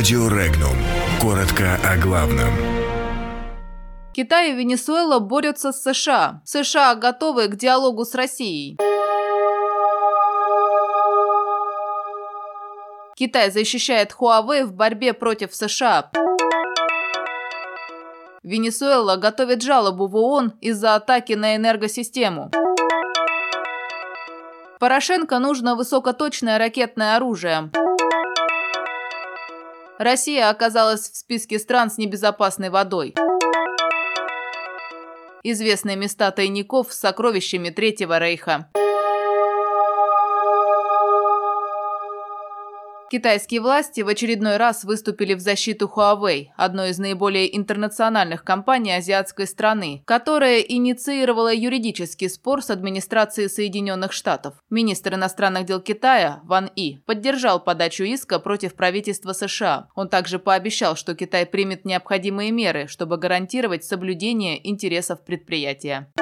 Радио Регнум. Коротко о главном. Китай и Венесуэла борются с США. США готовы к диалогу с Россией. Китай защищает Huawei в борьбе против США. Венесуэла готовит жалобу в ООН из-за атаки на энергосистему. Порошенко нужно высокоточное ракетное оружие. Россия оказалась в списке стран с небезопасной водой. Известные места тайников с сокровищами Третьего Рейха. Китайские власти в очередной раз выступили в защиту Huawei, одной из наиболее интернациональных компаний азиатской страны, которая инициировала юридический спор с администрацией Соединенных Штатов. Министр иностранных дел Китая Ван И поддержал подачу иска против правительства США. Он также пообещал, что Китай примет необходимые меры, чтобы гарантировать соблюдение интересов предприятия.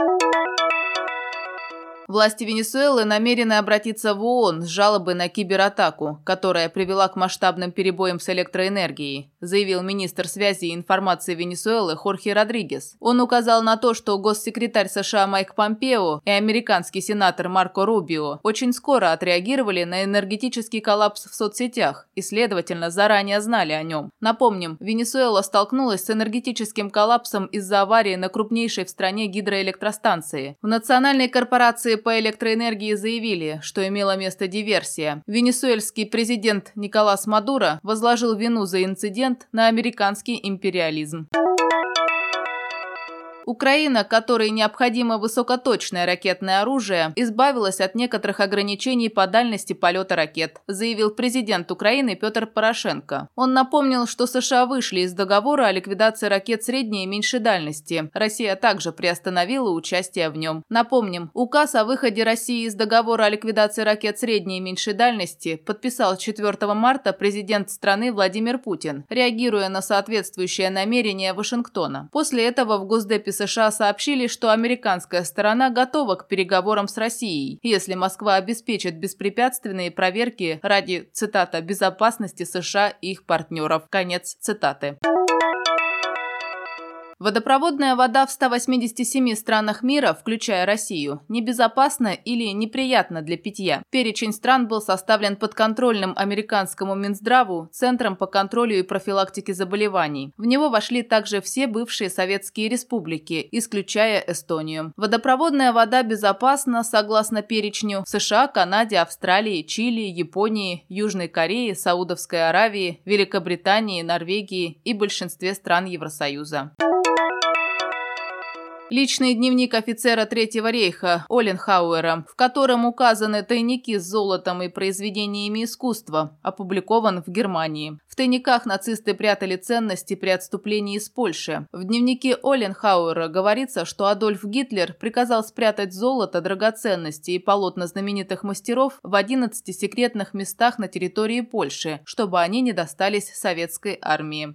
Власти Венесуэлы намерены обратиться в ООН с жалобой на кибератаку, которая привела к масштабным перебоям с электроэнергией, заявил министр связи и информации Венесуэлы Хорхе Родригес. Он указал на то, что госсекретарь США Майк Помпео и американский сенатор Марко Рубио очень скоро отреагировали на энергетический коллапс в соцсетях и, следовательно, заранее знали о нем. Напомним, Венесуэла столкнулась с энергетическим коллапсом из-за аварии на крупнейшей в стране гидроэлектростанции. В национальной корпорации по электроэнергии заявили, что имела место диверсия. Венесуэльский президент Николас Мадуро возложил вину за инцидент на американский империализм. Украина, которой необходимо высокоточное ракетное оружие, избавилась от некоторых ограничений по дальности полета ракет, заявил президент Украины Петр Порошенко. Он напомнил, что США вышли из договора о ликвидации ракет средней и меньшей дальности. Россия также приостановила участие в нем. Напомним, указ о выходе России из договора о ликвидации ракет средней и меньшей дальности подписал 4 марта президент страны Владимир Путин, реагируя на соответствующее намерение Вашингтона. После этого в Госдепе США сообщили, что американская сторона готова к переговорам с Россией, если Москва обеспечит беспрепятственные проверки ради, цитата, «безопасности США и их партнеров». Конец цитаты. Водопроводная вода в 187 странах мира, включая Россию, небезопасна или неприятна для питья. Перечень стран был составлен подконтрольным американскому Минздраву Центром по контролю и профилактике заболеваний. В него вошли также все бывшие советские республики, исключая Эстонию. Водопроводная вода безопасна, согласно перечню, в США, Канаде, Австралии, Чили, Японии, Южной Корее, Саудовской Аравии, Великобритании, Норвегии и большинстве стран Евросоюза. Личный дневник офицера Третьего рейха Оленхауэра, в котором указаны тайники с золотом и произведениями искусства, опубликован в Германии. В тайниках нацисты прятали ценности при отступлении из Польши. В дневнике Оленхауэра говорится, что Адольф Гитлер приказал спрятать золото, драгоценности и полотна знаменитых мастеров в 11 секретных местах на территории Польши, чтобы они не достались советской армии.